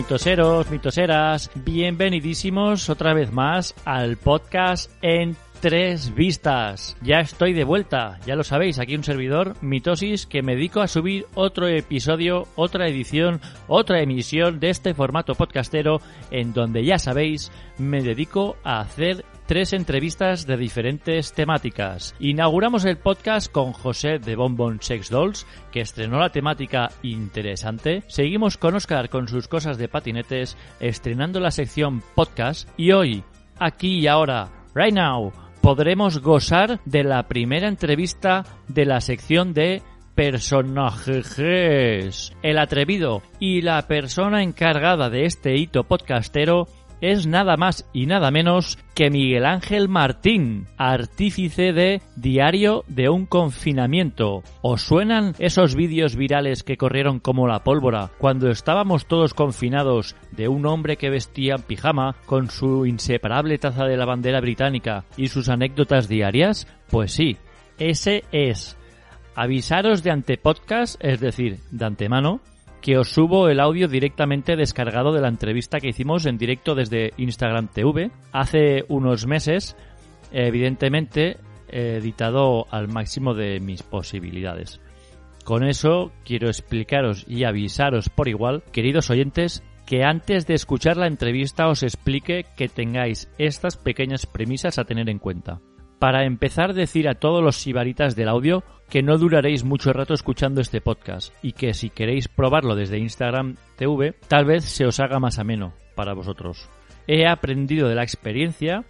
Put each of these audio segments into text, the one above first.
Mitoseros, mitoseras, bienvenidísimos otra vez más al podcast en tres vistas. Ya estoy de vuelta, ya lo sabéis, aquí un servidor, Mitosis, que me dedico a subir otro episodio, otra edición, otra emisión de este formato podcastero, en donde ya sabéis, me dedico a hacer tres entrevistas de diferentes temáticas. Inauguramos el podcast con José de Bonbon Sex Dolls, que estrenó la temática interesante. Seguimos con Oscar con sus cosas de patinetes, estrenando la sección podcast. Y hoy, aquí y ahora, right now, podremos gozar de la primera entrevista de la sección de personajes. El atrevido y la persona encargada de este hito podcastero es nada más y nada menos que Miguel Ángel Martín, artífice de Diario de un confinamiento. ¿Os suenan esos vídeos virales que corrieron como la pólvora cuando estábamos todos confinados de un hombre que vestía pijama con su inseparable taza de la bandera británica y sus anécdotas diarias? Pues sí, ese es. Avisaros de antepodcast, es decir, de antemano, que os subo el audio directamente descargado de la entrevista que hicimos en directo desde Instagram TV hace unos meses, evidentemente editado al máximo de mis posibilidades. Con eso quiero explicaros y avisaros por igual, queridos oyentes, que antes de escuchar la entrevista os explique que tengáis estas pequeñas premisas a tener en cuenta. Para empezar, decir a todos los sibaritas del audio que no duraréis mucho rato escuchando este podcast y que si queréis probarlo desde Instagram TV, tal vez se os haga más ameno para vosotros. He aprendido de la experiencia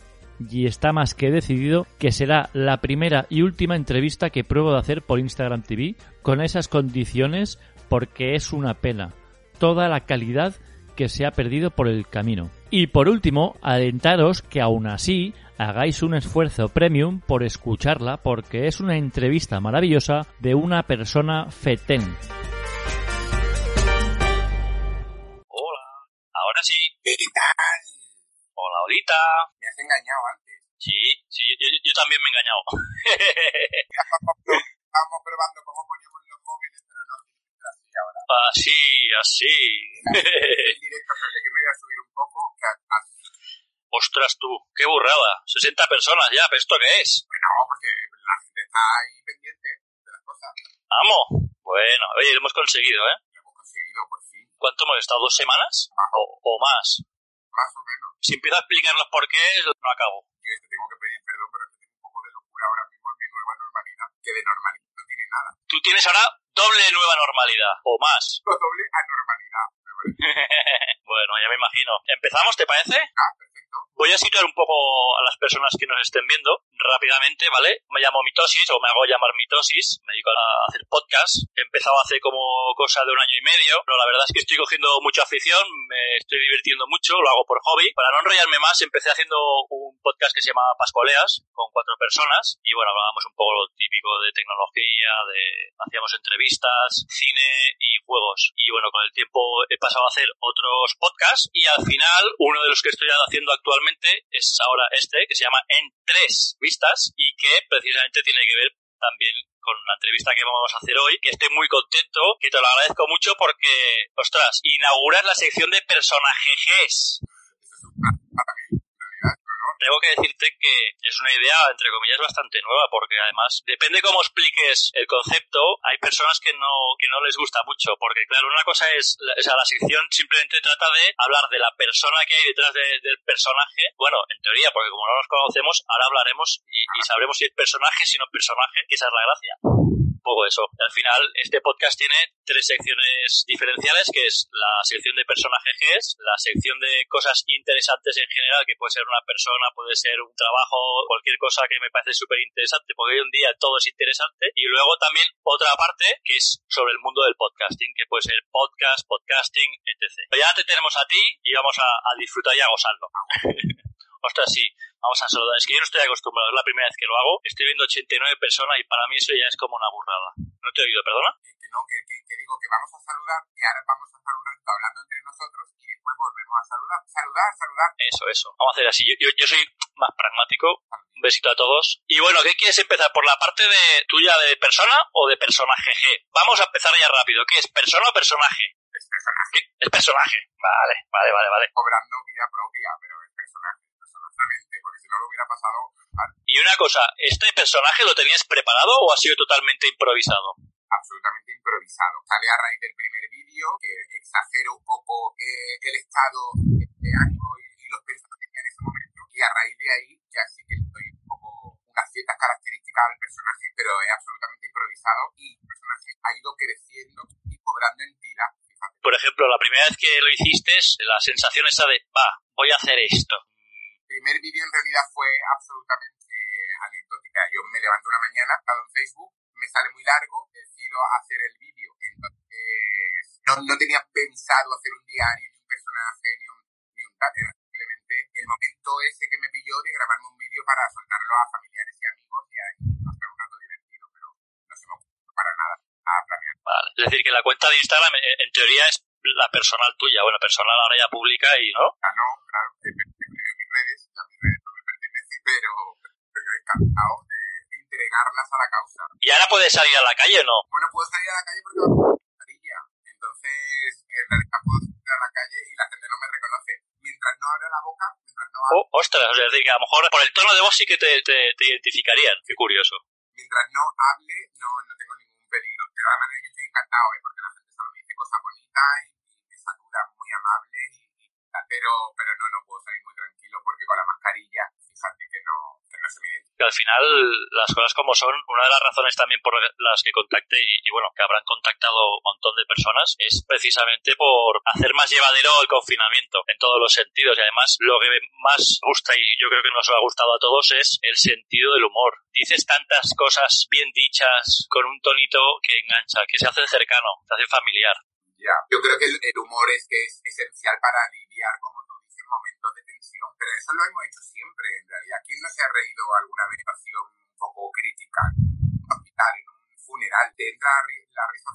y está más que decidido que será la primera y última entrevista que pruebo de hacer por Instagram TV con esas condiciones porque es una pena toda la calidad que se ha perdido por el camino. Y por último, alentaros que aún así hagáis un esfuerzo premium por escucharla porque es una entrevista maravillosa de una persona fetén. Hola, ahora sí. ¿Qué tal? Hola, ahorita. Me has engañado antes. Sí, sí, yo, yo- yo también me he engañado. Estábamos probando cómo poníamos los móviles, pero no así ahora. así, así. En directo, pero que yo me voy a subir un poco. Que Ostras tú, qué burrada. 60 personas ya, ¿pero esto qué es? bueno, porque la gente está ahí pendiente de las cosas. Vamos. Bueno, oye, lo hemos conseguido, ¿eh? Lo hemos conseguido, por fin. ¿Cuánto hemos estado? ¿Dos semanas? O, o más. Más o menos. Si empiezo a explicar los porqués, no acabo. Yo te tengo que pedir perdón, pero es que tengo un poco de locura ahora mismo en mi nueva normalidad. Que de normalidad no tiene nada. Tú tienes ahora doble nueva normalidad, o más. Lo doble anormalidad. Me parece. bueno, ya me imagino. ¿Empezamos, te parece? Ah, perfecto. Voy a situar un poco a las personas que nos estén viendo rápidamente, ¿vale? Me llamo Mitosis, o me hago llamar Mitosis, me dedico a hacer podcast. He empezado hace como cosa de un año y medio, pero la verdad es que estoy cogiendo mucha afición, me estoy divirtiendo mucho, lo hago por hobby. Para no enrollarme más, empecé haciendo un podcast que se llama Pascoleas, con cuatro personas, y bueno, hablábamos un poco lo típico de tecnología, de hacíamos entrevistas, cine y juegos. Y bueno, con el tiempo he pasado a hacer otros podcasts y al final uno de los que estoy haciendo actualmente es ahora este, que se llama En Tres Vistas y que precisamente tiene que ver también con la entrevista que vamos a hacer hoy, que estoy muy contento, que te lo agradezco mucho porque, ostras, inauguras la sección de personajes. Honor. Tengo que decirte que es una idea, entre comillas, bastante nueva, porque además, depende cómo expliques el concepto, hay personas que no, que no les gusta mucho, porque claro, una cosa es, o sea, la sección simplemente trata de hablar de la persona que hay detrás de- del personaje, bueno, en teoría, porque como no nos conocemos, ahora hablaremos y, y sabremos si es personaje, si no es personaje, que esa es la gracia. Poco eso. Al final, este podcast tiene tres secciones diferenciales, que es la sección de personaje Gs, la sección de cosas interesantes en general, que puede ser una persona, puede ser un trabajo, cualquier cosa que me parece súper interesante, porque hoy en día todo es interesante, y luego también otra parte que es sobre el mundo del podcasting, que puede ser podcast, podcasting, etc. Pero ya te tenemos a ti y vamos a, a disfrutar y a gozarlo. Ostras, sí, vamos a saludar. Es que yo no estoy acostumbrado, es la primera vez que lo hago. Estoy viendo 89 personas y para mí eso ya es como una burrada. No te he oído, perdona. Que, que no, que, que, que digo que vamos a saludar y ahora vamos a estar un rato hablando entre nosotros y después volvemos a saludar. Saludar, saludar. Eso, eso. Vamos a hacer así. Yo, yo, yo soy más pragmático. Un besito a todos. Y bueno, ¿qué quieres empezar? ¿Por la parte de tuya de persona o de personaje G? Vamos a empezar ya rápido. ¿Qué es? ¿Persona o personaje? es personaje. Es personaje. Vale, vale, vale, vale. Cobrando vida propia, pero es personaje, porque si no lo hubiera pasado... Y una cosa, ¿este personaje lo tenías preparado o ha sido totalmente improvisado? Absolutamente improvisado. Sale a raíz del primer vídeo, que exagero un poco eh, el estado de ánimo y, los pensamientos en ese momento, y a raíz de ahí ya sí que doy un poco unas ciertas características al personaje, pero es absolutamente improvisado y el personaje ha ido creciendo y cobrando entidad. Por ejemplo, la primera vez que lo hiciste, la sensación esa de, va, voy a hacer esto. Primer vídeo en realidad fue absolutamente anecdótica. Yo me levanto una mañana, estado en Facebook, me sale muy largo, decido hacer el vídeo. Entonces, no, no tenía pensado hacer un diario, ni un personaje, ni un, ni un tal. Era simplemente el momento ese que me pilló de grabarme un vídeo para soltarlo a familiares y amigos y ahí pasar un rato divertido, pero no se me ocurrió para nada a planear. Vale. Es decir, que la cuenta de Instagram eh, en teoría es la personal tuya, bueno, personal ahora ya pública y no. Ah, no, puedes salir a la calle o no? Bueno, puedo salir a la calle porque con mascarilla. Entonces, en realidad puedo salir a la calle y la gente no me reconoce. Mientras no abra la boca, mientras no Oh, ostras, es decir, que a lo mejor por el tono de voz sí que te, te, te identificarían. Qué curioso. Mientras no hable, no, no tengo ningún peligro. De todas maneras, yo estoy encantado, ¿eh? porque la gente solo me dice cosas bonitas y, y me saluda muy amable y, y tal. Pero, pero no, no puedo salir muy tranquilo porque con la mascarilla, fíjate que no, que no se me identifica. Que al final, las cosas como son, una de las razones también por las que contacté y, y bueno, que habrán contactado un montón de personas, es precisamente por hacer más llevadero el confinamiento en todos los sentidos. Y además, lo que más gusta y yo creo que nos ha gustado a todos es el sentido del humor. Dices tantas cosas bien dichas con un tonito que engancha, que se hace cercano, se hace familiar. Ya, yo creo que el, humor es que es esencial para aliviar, como tú dices, momentos de tensión. Pero eso lo hemos hecho siempre, en realidad. ¿Quién no se ha reído alguna vez situación un poco crítica en un hospital, en un funeral? Te entra la risa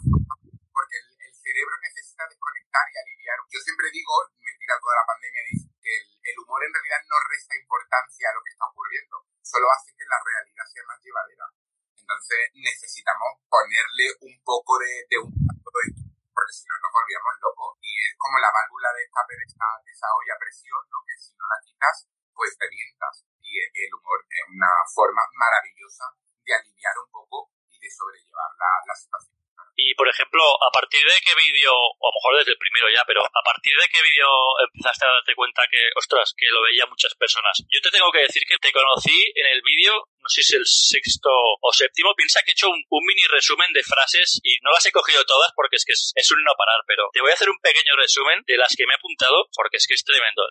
porque el, el cerebro necesita desconectar y aliviar. Yo siempre digo, mentira toda la pandemia, que el, el humor en realidad no resta importancia a lo que está ocurriendo, solo hace que la realidad sea más llevadera. Entonces necesitamos ponerle un poco de, de un porque si no nos volvíamos locos. Como la válvula de escape de esta, de esa olla a presión, ¿no? que si no la quitas, pues te vientas. Y el humor es una forma maravillosa de aliviar un poco y de sobrellevar la situación. Y, por ejemplo, ¿a partir de qué vídeo, o a lo mejor desde el primero ya, pero ¿a partir de qué vídeo empezaste a darte cuenta que, ostras, que lo veía muchas personas? Yo te tengo que decir que te conocí en el vídeo, no sé si es el sexto o séptimo, piensa que he hecho un, un, mini resumen de frases y no las he cogido todas porque es que es, es un no parar, pero te voy a hacer un pequeño resumen de las que me he apuntado porque es que es tremendo.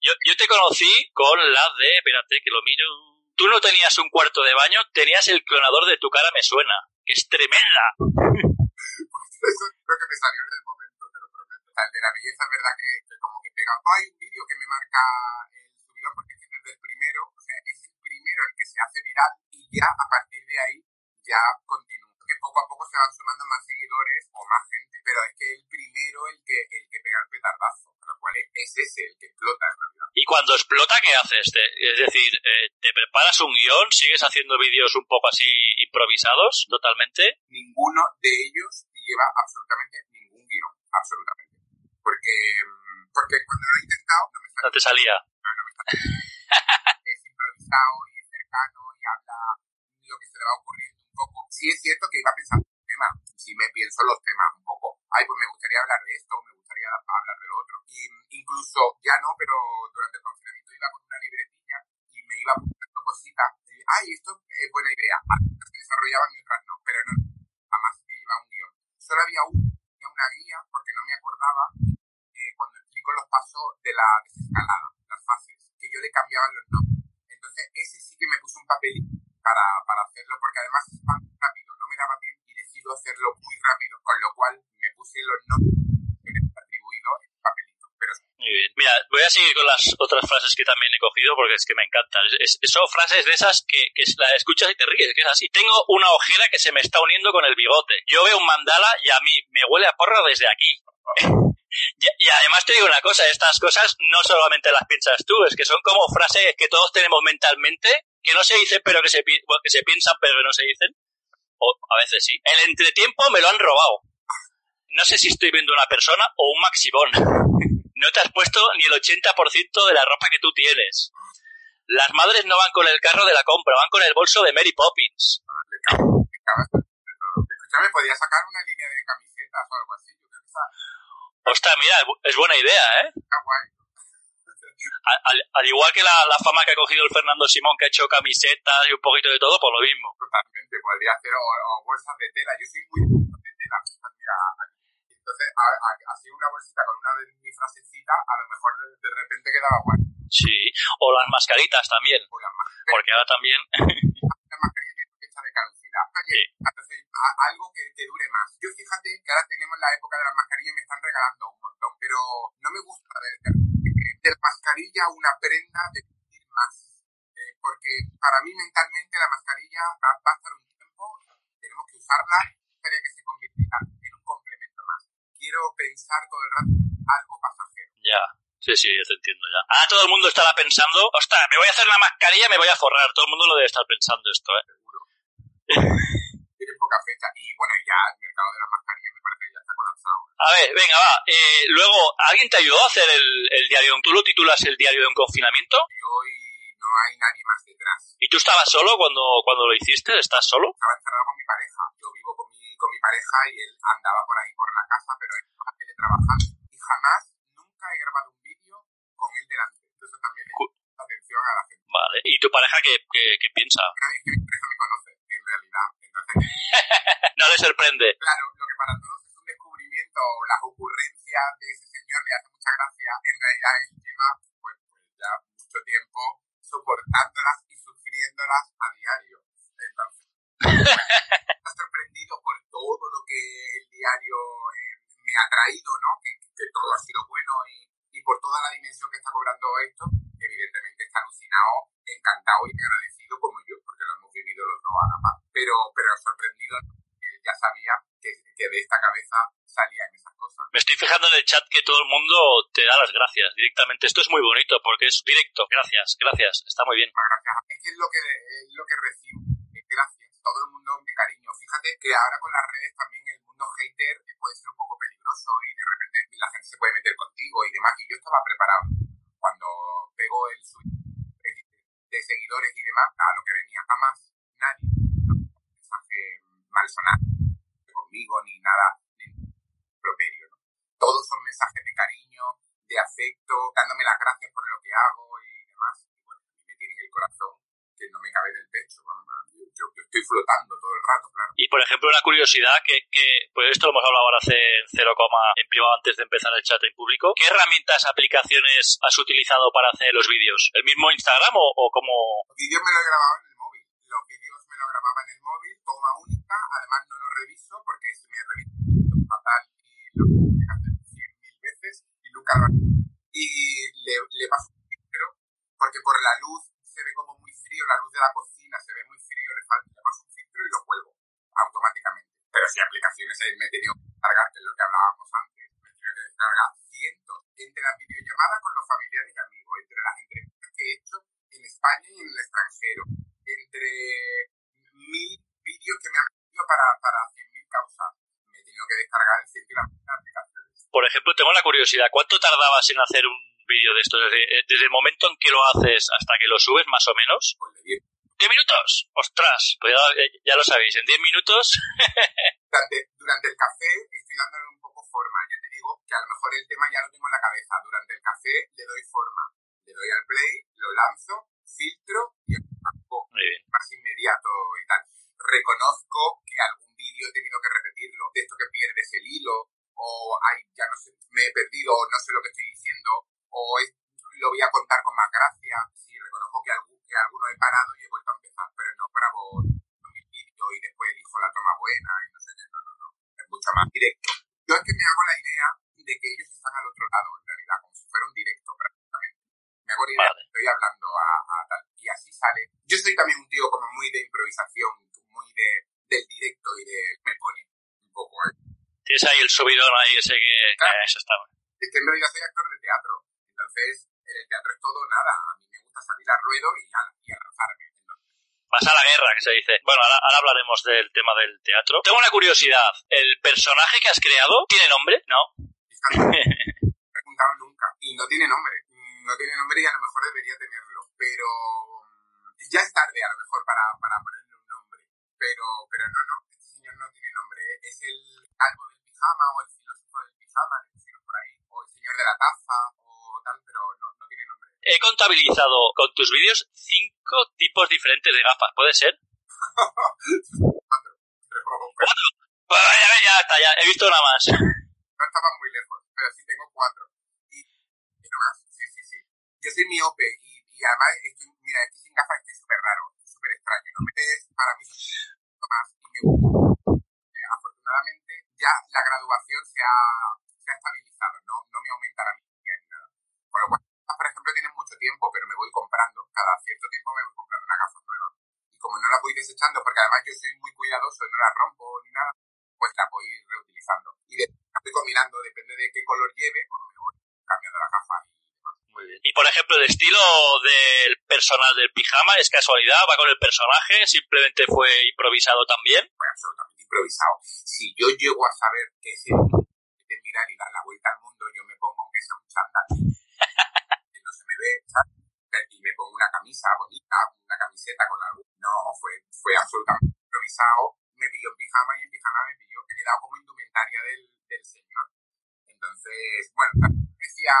Yo, yo te conocí con la de, espérate que lo miro, tú no tenías un cuarto de baño, tenías el clonador de tu cara me suena, que es tremenda. Eso creo que me salió en el momento, te lo prometo. O sea, el de la belleza es verdad que, que como que pega. Hay un vídeo que me marca el subidor porque es desde el primero, o sea, es el primero el que se hace viral y ya a partir de ahí ya continúa. Poco a poco se van sumando más seguidores o más gente, pero es que el primero el que, el que pega el petardazo, con lo cual es ese el que explota en realidad. Y cuando explota, ¿qué haces? Te, es decir, eh, ¿te preparas un guion? ¿Sigues haciendo vídeos un poco así improvisados totalmente? Ninguno de ellos lleva absolutamente ningún guion, absolutamente. Porque, porque cuando lo he intentado no me salía. No te salía. No, no me salía. es improvisado y es cercano y habla lo que se le va ocurriendo un poco. Sí es cierto que iba pensando en el tema, si me pienso los temas un poco. Ay, pues me gustaría hablar de esto, me gustaría hablar de lo otro. Y incluso, ya no, pero durante el confinamiento iba con una libretilla y me iba apuntando cositas. Y, Ay, esto es buena idea. Algunas se desarrollaban y otras no, pero no, jamás he llevado un guion. Solo había un, una guía porque no me acordaba eh, cuando explico los pasos de la desescalada, las fases, que yo le cambiaba los nombres. Entonces, ese sí que me puso un papelito para, para hacerlo, porque además es más rápido, no me daba tiempo y decido hacerlo muy rápido, con lo cual me puse los nombres que me atribuido en papelito. Pero... Muy bien. Mira, las otras frases que también he cogido porque es que me encantan. Es, es, son frases de esas que, que la escuchas y te ríes, que es así. Tengo una ojera que se me está uniendo con el bigote. Yo veo un mandala y a mí me huele a porro desde aquí. Y, y, además te digo una cosa, estas cosas no solamente las piensas tú, es que son como frases que todos tenemos mentalmente, que no se dicen pero que se, bueno, que se piensan pero que no se dicen. O a veces sí. El entretiempo me lo han robado. no sé si estoy viendo una persona o un maximón. no te has puesto ni el 80% de la ropa que tú tienes. Las madres no van con el carro de la compra, van con el bolso de Mary Poppins. Escúchame, podría sacar una línea de camisetas o algo así. Ostras, mira, es buena idea, ¿eh? Está guay. Al, al, igual que la, la, fama que ha cogido el Fernando Simón, que ha hecho camisetas y un poquito de todo, pues lo mismo. Totalmente, podría hacer o, o bolsas de tela. Yo soy muy de tela. Mira, entonces, así una bolsita con una de mi frasecita, a lo mejor de, de repente quedaba guay. Sí, o las mascaritas también. O las mascaritas. Porque ahora también. la mascarilla tiene fecha de caducidad. Sí. entonces, a- algo que te dure más. Yo fíjate que ahora tenemos la época de las mascarillas y me están regalando un montón, pero no me gusta de, de, de la mascarilla una prenda de vestir más. Eh, porque para mí mentalmente la mascarilla va, a estar un tiempo, tenemos que usarla para que se convierta en un complemento más. Quiero pensar todo el rato algo pasajero. Ya. Sí, sí, yo te entiendo ya. Ahora todo el mundo estará pensando, ostras, me voy a hacer la mascarilla, me voy a forrar. Todo el mundo lo debe estar pensando esto, ¿eh? Tiene poca fecha y bueno, ya el mercado de las mascarillas me parece que ya está colapsado. A ver, venga, va. Eh, luego, ¿alguien te ayudó a hacer el, el diario? ¿Tú lo titulas el diario de un confinamiento? Y hoy no hay nadie más detrás. ¿Y tú estabas solo cuando, cuando lo hiciste? ¿Estás solo? estaba encerrado con mi pareja. Yo vivo con mi, con mi pareja y él andaba por ahí por la casa, pero él estaba teletrabajando. Y jamás, nunca he grabado un vídeo con él delante. Eso también le atención a la gente. Vale. ¿Y tu pareja qué, qué, qué piensa? Pero es que mi pareja me conoce, en realidad. Entonces, No le sorprende. claro, lo que para todos es un descubrimiento, las ocurrencias de ese señor le hace mucha gracia. En realidad, él lleva pues ya mucho tiempo soportándolas y sufriéndolas a diario. Entonces, está sorprendido por todo lo que el diario eh, me ha traído, ¿no? Que, que todo ha sido bueno y, y por toda la dimensión que está cobrando esto, evidentemente está alucinado, encantado y agradecido como yo, porque lo hemos vivido los dos a la paz. Pero, pero sorprendido, porque él ya sabía que, que de esta cabeza salían esas cosas. Me estoy fijando en el chat que todo el mundo te da las gracias directamente. Esto es muy bonito porque es directo. Gracias, gracias. Está muy bien. Gracias. Es que es lo que, es lo que recibo. Gracias. Todo el mundo de cariño. Fíjate que ahora con las redes también el mundo hater eh, puede ser un poco peligroso y de repente la gente se puede meter contigo y demás. Y yo estaba preparado. Cuando pegó el switch de seguidores y demás, a lo que venía jamás nadie un mensaje malsonado conmigo ni nada ni properio. ¿no? Todos son mensajes de cariño, de afecto, dándome las gracias por lo que hago y demás. Y bueno, a mí me tienen el corazón que no me cabe en el pecho. vamos, Yo, yo- yo estoy flotando todo el rato, claro. Y por ejemplo, una curiosidad que, que pues esto lo hemos hablado ahora hace cero coma en privado antes de empezar el chat en público. ¿Qué herramientas, aplicaciones has utilizado para hacer los vídeos? ¿El mismo Instagram o, o como Los vídeos me los he grabado en el móvil. Los vídeos me los grababa en el móvil, toma única. Además, no lo reviso porque si me reviso fatal y lo tengo que hacer mil veces y nunca lo Y le, le paso un porque por la luz se ve como muy frío, la luz de la cocina se ve muy frío, le, falta, le paso un filtro y lo cuelgo automáticamente. Pero si aplicaciones eh, me he tenido que descargar, que es lo que hablábamos antes, me he tenido que descargar cientos entre las videollamadas con los familiares y amigos, entre las entrevistas que he hecho en España y en el extranjero, entre mil vídeos que me han pedido para, para 100.000 causas. Me he tenido que descargar el de aplicaciones. Por ejemplo, tengo la curiosidad, ¿cuánto tardabas en hacer un vídeo de esto? Desde, eh, desde el momento en que lo haces hasta que lo subes, más o menos. Pues le di ¿10 minutos? ¡Ostras! Pues ya, ya lo sabéis, en 10 minutos durante, durante el café estoy dándole un poco forma. Ya te digo que a lo mejor el tema ya lo tengo en la cabeza. Durante el café le doy forma. Le doy al play, lo lanzo, filtro y algo más inmediato y tal. Reconozco que algún vídeo he tenido que repetirlo. De esto que pierdes el hilo o ay, ya no sé, me he perdido o no sé lo que estoy diciendo o es- lo voy a contar con más gracia. Sí, reconozco que, algún, que alguno he parado y he vuelto a empezar, pero no grabo mi vídeo y después elijo la toma buena y no. Más directo. Yo es que me hago la idea de que ellos están al otro lado, en realidad, como si fuera un directo prácticamente. Me hago la idea Vale. que estoy hablando a, a tal. Y así sale. Yo soy también un tío como muy de improvisación, muy de, del directo y de... me pone un poco. ¿eh? Tienes ahí el subidón ahí ese que... Claro. eso está Es que en realidad soy actor de teatro. Entonces, en el teatro es todo nada. A mí me gusta salir al ruedo y a, y a lanzarme. Entonces, vas a la guerra, que se dice. Bueno, ahora, ahora hablaremos del tema del teatro. Tengo una curiosidad. ¿El personaje que has creado tiene nombre? No. No he preguntado nunca. Y no tiene nombre. No tiene nombre y a lo mejor debería tenerlo. Pero mm, ya es tarde a lo mejor para, para ponerle un nombre. Pero, pero no, no. Este señor no tiene nombre. Es el algo del pijama o el filósofo del pijama, le pusieron por ahí. O el señor de la taza o tal, pero no, no tiene nombre. He contabilizado con tus vídeos cinco tipos diferentes de gafas. ¿Puede ser? Cuatro. Pues ya, ya está, ya. He visto una más. no estaban muy lejos, pero sí tengo cuatro. Y, y no más, sí, sí, sí. Yo soy miope y, y además estoy, mira, estoy sin gafas, estoy súper raro, súper extraño. No me es para mí más y me gusta. Eh, afortunadamente ya la graduación se ha, se ha estabilizado, tiempo, pero me voy comprando, cada cierto tiempo me voy comprando una gafa nueva. Y como no la voy desechando, porque además yo soy muy cuidadoso no la rompo ni nada, pues la voy reutilizando. Y de, la voy combinando, depende de qué color lleve, pues me voy cambiando la gafa y demás. Muy bien. Y por ejemplo, el estilo del personal del pijama es casualidad, va con el personaje, simplemente fue improvisado también. Fue absolutamente improvisado. Si yo llego a saber que ese de mirar y dar la vuelta al mundo, yo me pongo aunque sea un chándal. Y me pongo una camisa bonita, una camiseta con luz. No, fue, fue absolutamente improvisado. Me pilló en pijama y en pijama me pilló. Me he quedado como indumentaria del, del señor. Entonces, bueno, me parecía,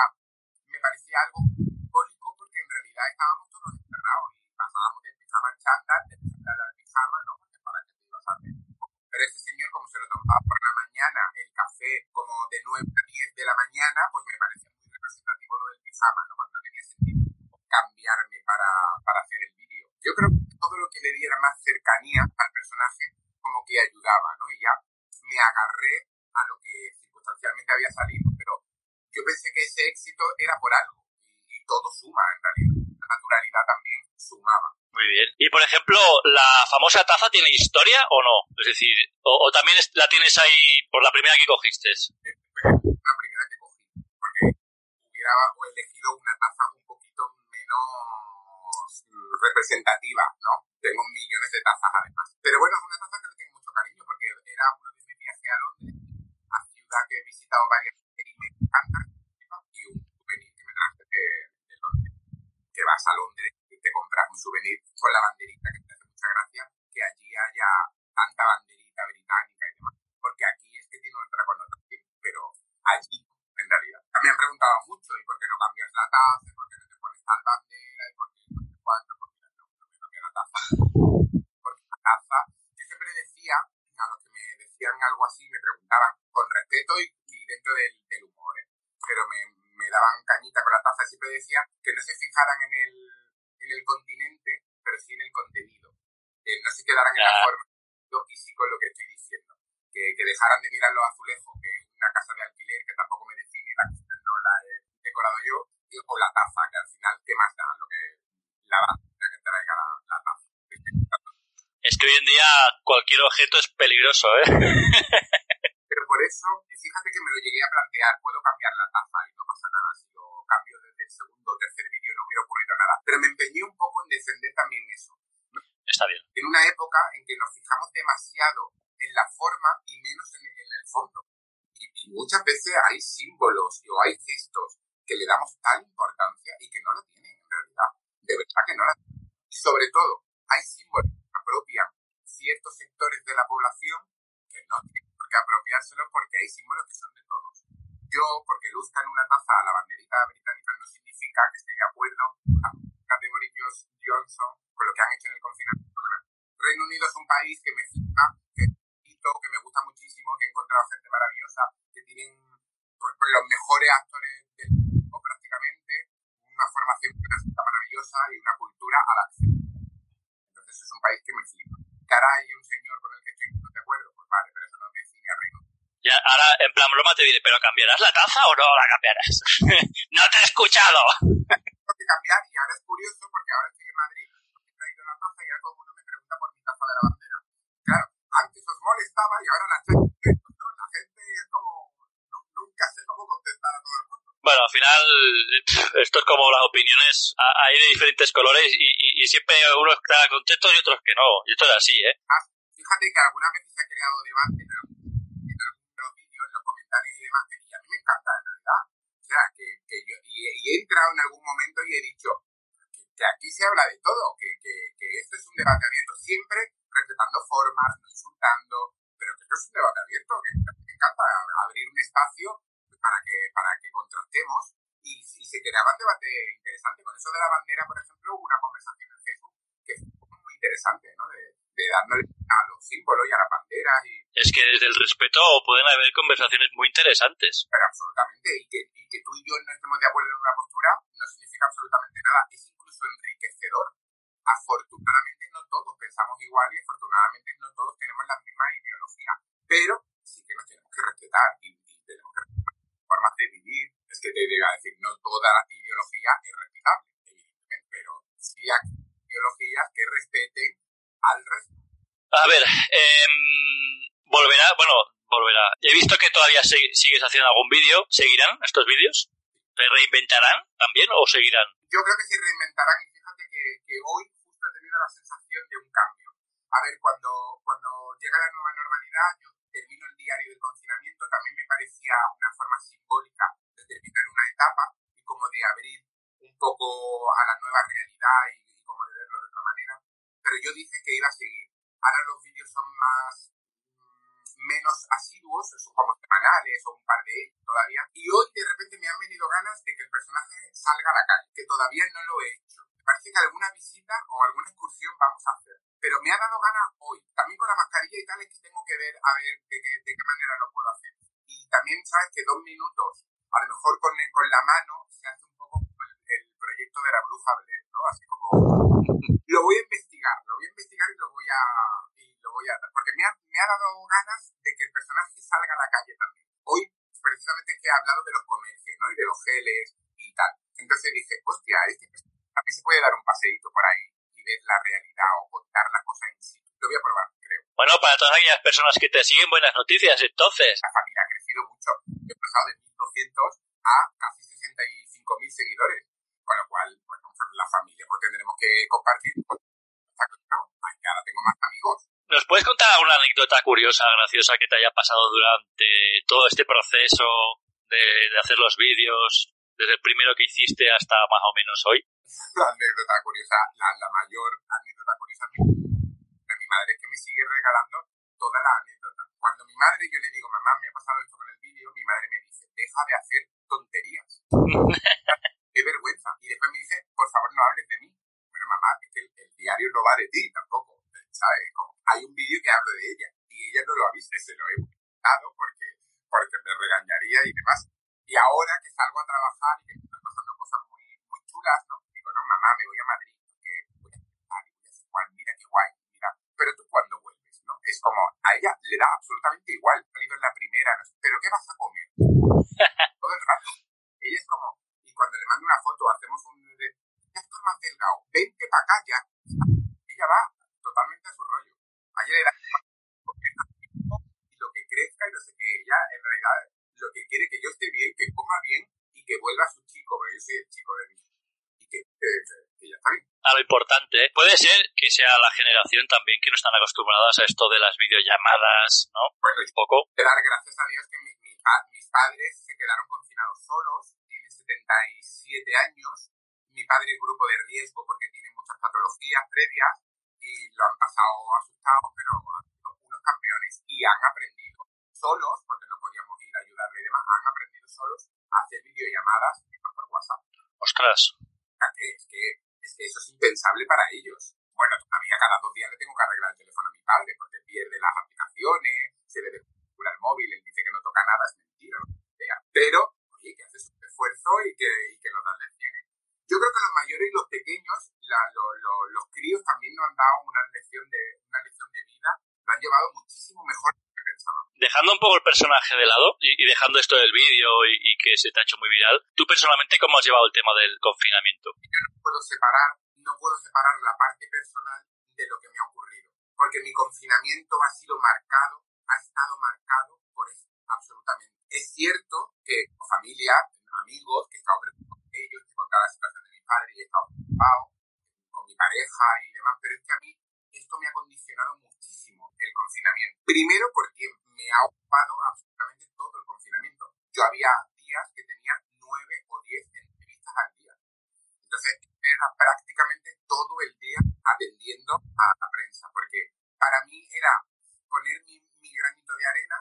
me parecía algo simbólico porque en realidad estábamos todos encerrados y pasábamos del pijama al chándal, del chándal al pijama, ¿no? Porque para qué te ibas a hacer. Pero este señor, como se lo tomaba por la mañana, el café como de 9 a 10 de la mañana, pues me parecía muy representativo lo del pijama, ¿no? Porque no tenía sentido cambiarme para, para hacer el vídeo. Yo creo que todo lo que le diera más cercanía al personaje como que ayudaba, ¿no? Y ya me agarré a lo que circunstancialmente había salido, pero yo pensé que ese éxito era por algo y, y todo suma en realidad. La naturalidad también sumaba. Muy bien. Y por ejemplo, ¿la famosa taza tiene historia o no? Es decir, o, o también la tienes ahí por la primera que cogiste. La primera que cogí, porque hubiera elegido una taza un poquito menos representativa, ¿no? Tengo millones de tazas además. Pero bueno, es una taza que le tengo mucho cariño porque era uno de mis viajes a Londres, a ciudad que he visitado varias veces y me encanta, y un souvenir que me traje de, de Londres. Que vas a Londres y te compras un souvenir con la banderita, que me hace mucha gracia que allí haya tanta banderita británica y demás, porque aquí es que tiene otra connotación, pero allí no, en realidad. Me han preguntado mucho, ¿y por qué no cambias la taza? ¿Y por qué no te pones tal bandera? ¿Y por qué no sé cuánto? Pues mira, no, no me cambié la taza. Porque la taza, yo siempre decía, a los que me decían algo así, me preguntaban con respeto y, y dentro del, del humor, ¿eh? pero me, me daban cañita con la taza, siempre decía que no se fijaran en el, en el continente, pero sí en el contenido. Que no se quedaran en la Ya. forma y sí con lo que estoy diciendo. Que, que dejaran de mirar los azulejos, que es una casa de alquiler que tampoco me define, la cocina no la he decorado yo, y, o la taza, que al final, ¿qué más da? Lo que, la que traiga la, la taza. Es que hoy en día cualquier objeto es peligroso, ¿eh? Pero por eso, fíjate que me lo llegué a plantear, puedo cambiar la taza y no pasa nada. Si lo cambio desde el segundo o tercer vídeo no hubiera ocurrido nada. Pero me empeñé un poco en defender también eso. Está bien. En una época en que nos fijamos demasiado en la forma y menos en, en el fondo. Y, y muchas veces hay símbolos o hay cambiarás la taza o no la cambiarás? ¡No te he escuchado! Tengo que cambiar y ahora es curioso porque ahora estoy en Madrid, he traído la taza y ahora todo el mundo me pregunta por mi taza de la bandera. Claro, antes os molestaba y ahora la contentos, ¿no? La gente es como, nu- nunca sé cómo contestar a todo el mundo. Bueno, al final, esto es como las opiniones, hay de diferentes colores y, y- y siempre unos están contentos y otros que no. Y esto es así, ¿eh? Ah, fíjate que alguna vez se ha creado debate en, algunos comentarios y demás, y a mí me encanta en realidad. O sea, que, que yo, y, he entrado en algún momento y he dicho que, aquí se habla de todo, que, que, que esto es un debate abierto, siempre respetando formas, no insultando, pero que esto es un debate abierto, que me encanta abrir un espacio para que, para que contrastemos y, y se creaba un debate interesante. Con eso de la bandera, por ejemplo, hubo una conversación en Facebook que fue muy interesante, ¿no? De, de dándole a los símbolos y a las banderas. Y... Es que desde el respeto pueden haber conversaciones muy interesantes. Pero absolutamente, y que, y que tú y yo no estemos de acuerdo en una postura no significa absolutamente nada, es incluso enriquecedor. Afortunadamente no todos pensamos igual y afortunadamente no todos tenemos la misma ideología, pero sí que nos tenemos que respetar y, y tenemos que respetar formas de vivir. Es que te diga decir, no toda ideología es respetable, evidentemente, pero sí hay ideologías que respeten al resto. A ver, eh, volverá, bueno, volverá. He visto que todavía sigues haciendo algún vídeo. ¿Seguirán estos vídeos? ¿Se reinventarán también o seguirán? Yo creo que se reinventarán y fíjate que, que hoy justo he tenido la sensación de un cambio. A ver, cuando, cuando llega la nueva normalidad, yo termino el diario del confinamiento, también me parecía una forma simbólica de terminar una etapa y como de abrir un poco a la nueva realidad y, y como de verlo de otra manera. Pero yo dije que iba a seguir. Ahora los vídeos son más menos asiduos, son como semanales o un par de ellos todavía. Y hoy de repente me han venido ganas de que el personaje salga a la calle, que todavía no lo he hecho. Me parece que alguna visita o alguna excursión vamos a hacer. Pero me ha dado ganas hoy. También con la mascarilla y tal es que tengo que ver a ver de qué, de qué manera lo puedo hacer. Y también sabes que dos minutos, a lo mejor con, con la mano, se hace un poco proyecto de la bruja Blair, ¿no? Así como... Lo voy a investigar, lo voy a investigar y lo voy a, voy a porque me ha, me ha dado ganas de que el personaje salga a la calle también. Hoy, precisamente, que he hablado de los comercios, ¿no? Y de los geles y tal. Entonces dije, hostia, este también se puede dar un paseíto por ahí y ver la realidad o contar las cosas en sí. Lo voy a probar, creo. Bueno, para todas aquellas personas que te siguen, buenas noticias, entonces. La familia ha crecido mucho. He pasado de 1.200 a casi 65.000 seguidores. Con lo cual, bueno, pues la familia pues tendremos que compartir. Claro, ahora tengo más amigos ¿Nos puedes contar alguna anécdota curiosa, graciosa que te haya pasado durante todo este proceso de, de hacer los vídeos, desde el primero que hiciste hasta más o menos hoy? La anécdota curiosa, la, la mayor anécdota curiosa de mi madre es que me sigue regalando toda la anécdota. Cuando mi madre, yo le digo, mamá, me ha pasado esto con el vídeo, mi madre me dice, deja de hacer tonterías. Qué vergüenza. Y después me dice, por favor, no hables de mí. Bueno, mamá, es que el, diario no va de ti tampoco. ¿Sabes? Como hay un vídeo que hablo de ella y ella no lo ha visto, se lo he dado porque, porque me regañaría y demás. Y ahora que salgo a trabajar y que me están pasando cosas muy, muy chulas, ¿no? Digo, no, mamá, me voy a Madrid porque voy a estar y voy a hacer igual, mira qué guay, mira. Pero tú cuando vuelves, ¿no? Es como, a ella le da absolutamente igual. Ha salido en la primera, no sé, pero ¿qué vas a comer? Todo el rato. Ella es como, y cuando le mando una foto, hacemos un, ya estás más delgado, vente para acá ya. Ella va totalmente a su rollo ayer era y lo que crezca y no sé qué, ella en realidad lo que quiere que yo esté bien, que coma bien y que vuelva a su chico, porque yo soy el chico de mí. Y que, que, que ya está bien. A lo importante, ¿eh? Puede ser que sea la generación también que no están acostumbradas a esto de las videollamadas, ¿no? Bueno, un poco. Dar gracias a Dios que mi, mi, mis padres se quedaron confinados solos, tienen 77 años, mi padre es grupo de riesgo porque tiene muchas patologías previas, y lo han pasado asustados, pero han sido unos campeones y han aprendido solos, porque no podíamos ir a ayudarle y demás, han aprendido solos a hacer videollamadas por WhatsApp. Ostras. Es que, es que eso es impensable para ellos. Bueno, todavía cada dos días le tengo que arreglar el teléfono a mi padre porque pierde las aplicaciones, se le desconfigura el móvil, él dice que no toca nada, es mentira, no Pero, oye, que haces un esfuerzo y que, y que nos dan lecciones. Yo creo que los mayores y los pequeños, la, lo, lo, los críos también nos han dado una lección de, una lección de vida, lo han llevado muchísimo mejor de lo que pensábamos. Dejando un poco el personaje de lado y, y dejando esto del vídeo y, y, que se te ha hecho muy viral, ¿tú personalmente cómo has llevado el tema del confinamiento? Yo no puedo separar, no puedo separar la parte personal de lo que me ha ocurrido, porque mi confinamiento ha sido marcado, ha estado marcado por eso, absolutamente. Es cierto que familia, amigos, que he estado preocupado por ellos, que contaba la situación de mi padre y he estado preocupado con mi pareja y demás, pero es que a mí esto me ha condicionado muchísimo el confinamiento. Primero porque me ha ocupado absolutamente todo el confinamiento. Yo había días que tenía nueve o diez entrevistas al día. Entonces, era prácticamente todo el día atendiendo a la prensa, porque para mí era poner mi, granito de arena,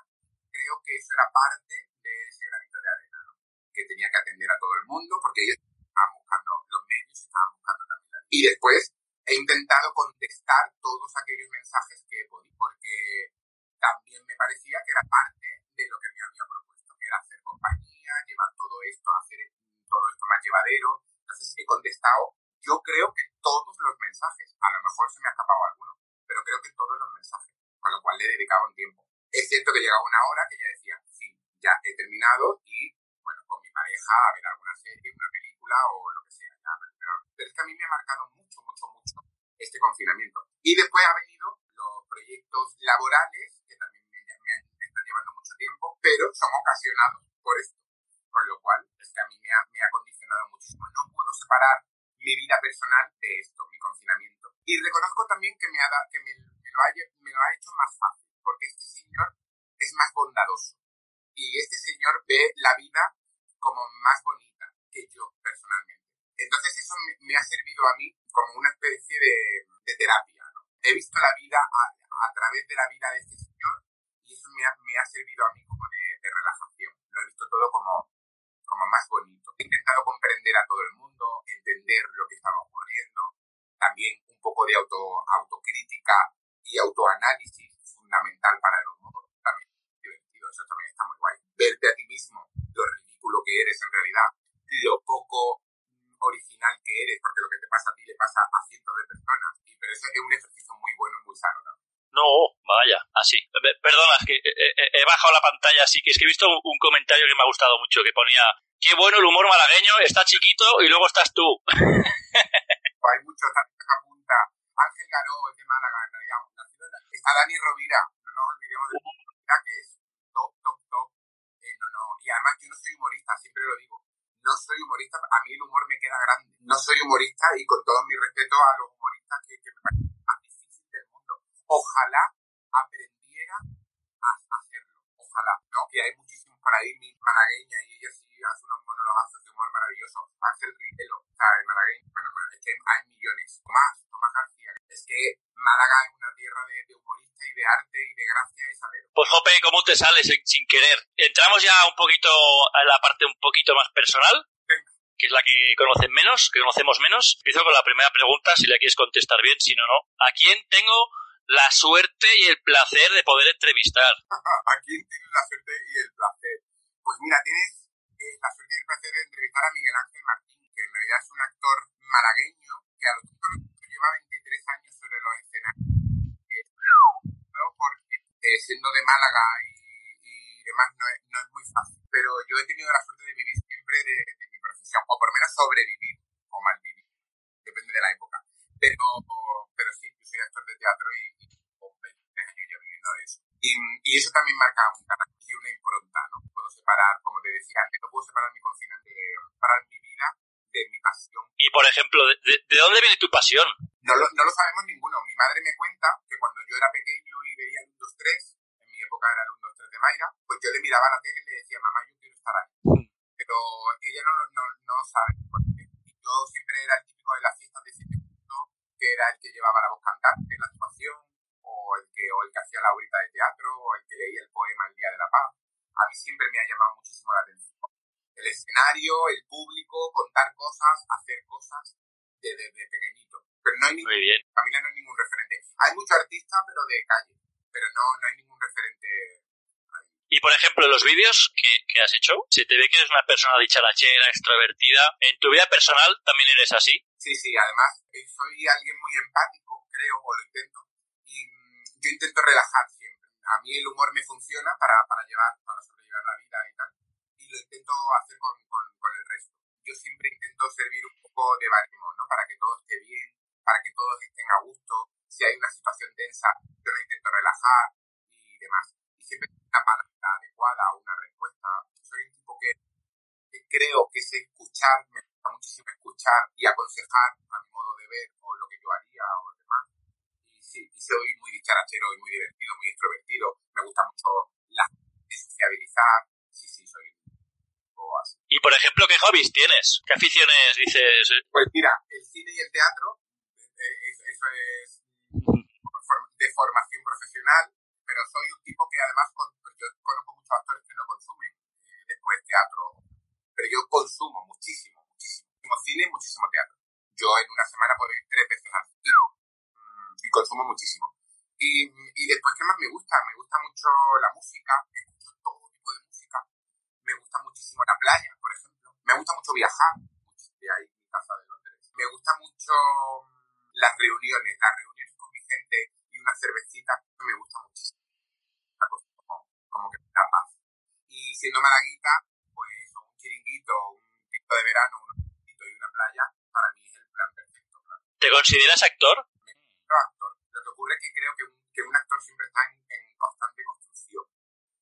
creo que eso era parte de ese granito de arena, ¿no? que tenía que atender a todo el mundo, porque ellos estaban buscando, los medios estaban buscando también. Y después he intentado contestar todos aquellos mensajes que he podido, porque también me parecía que era parte de lo que me había propuesto, que era hacer compañía, llevar todo esto, hacer todo esto más llevadero. Entonces he contestado, yo creo que todos los mensajes, a lo mejor se me ha escapado alguno, pero creo que todos los mensajes, con lo cual le he dedicado un tiempo. Es cierto que llegaba una hora que ya decía, sí, ya he terminado y, bueno, con mi pareja a ver alguna serie, una película o lo que sea. Ya, pero, pero es que a mí me ha marcado mucho, mucho, mucho este confinamiento. Y después ha venido los proyectos laborales, pero son ocasionados por esto. Con lo cual, es que a mí me ha, me ha condicionado muchísimo. No puedo separar mi vida personal de esto, mi confinamiento. Y reconozco también que me, ha, que me, lo ha, me lo ha hecho más fácil, porque este señor es más bondadoso. Y este señor ve la vida como más bonita que yo personalmente. Entonces eso me, ha servido a mí como una especie de, de terapia. ¿no? He visto la vida a, a, través de la vida de este señor y eso me ha, me ha servido a mí como de, de relajación. Lo he visto todo como, como más bonito. He intentado comprender a todo el mundo entender lo que estaba ocurriendo, también un poco de auto, autocrítica y autoanálisis fundamental para el humor, también divertido, eso también está muy guay. Verte a ti mismo, lo ridículo que eres en realidad, lo poco original que eres, porque lo que te pasa a ti le pasa a cientos de personas, y, pero eso es un ejercicio muy bueno y muy sano también. No, vaya, así. Perdona, es que he, bajado la pantalla así, que es que he visto un comentario que me ha gustado mucho, que ponía qué bueno el humor malagueño, está chiquito y luego estás tú. Hay muchos que apunta. Ángel Garó es de Málaga, en realidad. Está Dani Rovira, no nos olvidemos de Rovira, que es top, top, top. Eh, no, no. Y además yo no soy humorista, siempre lo digo. No soy humorista, a mí el humor me queda grande. No soy humorista y con todo mi respeto a los humoristas que, que me parece Ojalá aprendiera a hacerlo. Ojalá, ¿no? Que hay muchísimos por ahí, mi malagueña, y ella sí hace unos monologazos de humor maravillosos. Ángel Rivelo, o sea, el malagueño, bueno, es que hay millones. Tomás, Tomás García. Es que Málaga es una tierra de, de humoristas y de arte y de gracia y saber. Pues Jope, ¿cómo te sales sin querer? Entramos ya un poquito a la parte un poquito más personal. que es la que conocen menos, que conocemos menos. Empiezo con la primera pregunta, si la quieres contestar bien, si no, no. ¿A quién tengo la suerte y el placer de poder entrevistar? ¿A quién tienes la suerte y el placer? Pues mira, tienes la suerte y el placer de entrevistar a Miguel Ángel Martín, que en realidad es un actor malagueño que a los lleva 23 años sobre los escenarios. Porque eh, siendo de Málaga y, y demás no es, no es, muy fácil. Pero yo he tenido la suerte de vivir siempre de, de mi profesión, o por lo menos sobrevivir o malvivir, depende de la época. Pero, pero sí, yo soy actor de teatro y, y con 23 de eso. Y, y eso también marca un carácter y una impronta, ¿no? Puedo separar, como te decía antes, no puedo separar mi cocina de separar mi vida de mi pasión. Y, por ejemplo, ¿de, de, de dónde viene tu pasión? No lo, no lo sabemos ninguno. Mi madre me cuenta que cuando yo era pequeño y veía el 1, 2, 3, en mi época era el 1, 2, 3 de Mayra, pues yo le miraba la tele y le decía, mamá, yo quiero estar ahí. Pero ella no, no, no sabe, porque yo siempre era el típico de las fiestas de cine que era el que llevaba la voz cantante, la actuación, o el que, o el que hacía la horita de teatro, o el que leía el poema El Día de la Paz. A mí siempre me ha llamado muchísimo la atención. El escenario, el público, contar cosas, hacer cosas desde de, de pequeñito. Pero no hay ningún, Muy bien. Camila no hay ningún referente. Hay muchos artistas, pero de calle. Pero no, no hay ningún referente. Y por ejemplo, los vídeos que, que, has hecho, se te ve que eres una persona dicharachera, extrovertida. ¿En tu vida personal también eres así? Sí, sí, además soy alguien muy empático, creo, o lo intento. Y yo intento relajar siempre. A mí el humor me funciona para, para llevar, para sobrellevar la vida y tal. Y lo intento hacer con, con, el resto. Yo siempre intento servir un poco de baremo, ¿no? Para que todo esté bien, para que todos estén a gusto. Si hay una situación tensa, yo la intento relajar y demás. Y siempre una palabra adecuada una respuesta. Soy un tipo que, creo que sé escuchar, me gusta muchísimo escuchar y aconsejar a mi modo de ver o lo que yo haría o demás. Y sí, y soy muy dicharachero y muy divertido, muy extrovertido. Me gusta mucho la sociabilizar. Sí, sí, soy así. Y por ejemplo, ¿qué hobbies tienes? ¿Qué aficiones dices? Pues mira, el cine y el teatro, eh, eso es de formación profesional, pero soy un tipo que además, pues yo conozco muchos actores que no consumen eh, después teatro, pero yo consumo muchísimo, muchísimo cine y muchísimo teatro. Yo en una semana puedo ir tres veces al cine consumo muchísimo. Y, y después, ¿qué más me gusta? Me gusta mucho la música, escucho todo tipo de música. Me gusta muchísimo la playa, por ejemplo. Me gusta mucho viajar, de ahí mi casa de Londres. Me gusta mucho mm, las reuniones, las reuniones con mi gente y una cervecita, me gusta muchísimo. Como, como que me da paz. Y siendo malaguita, pues un chiringuito, un tipo de verano, un y una playa, para mí es el plan perfecto. ¿Te consideras actor? Me considero actor. Lo que ocurre que creo que un, que un actor siempre está en, en constante construcción.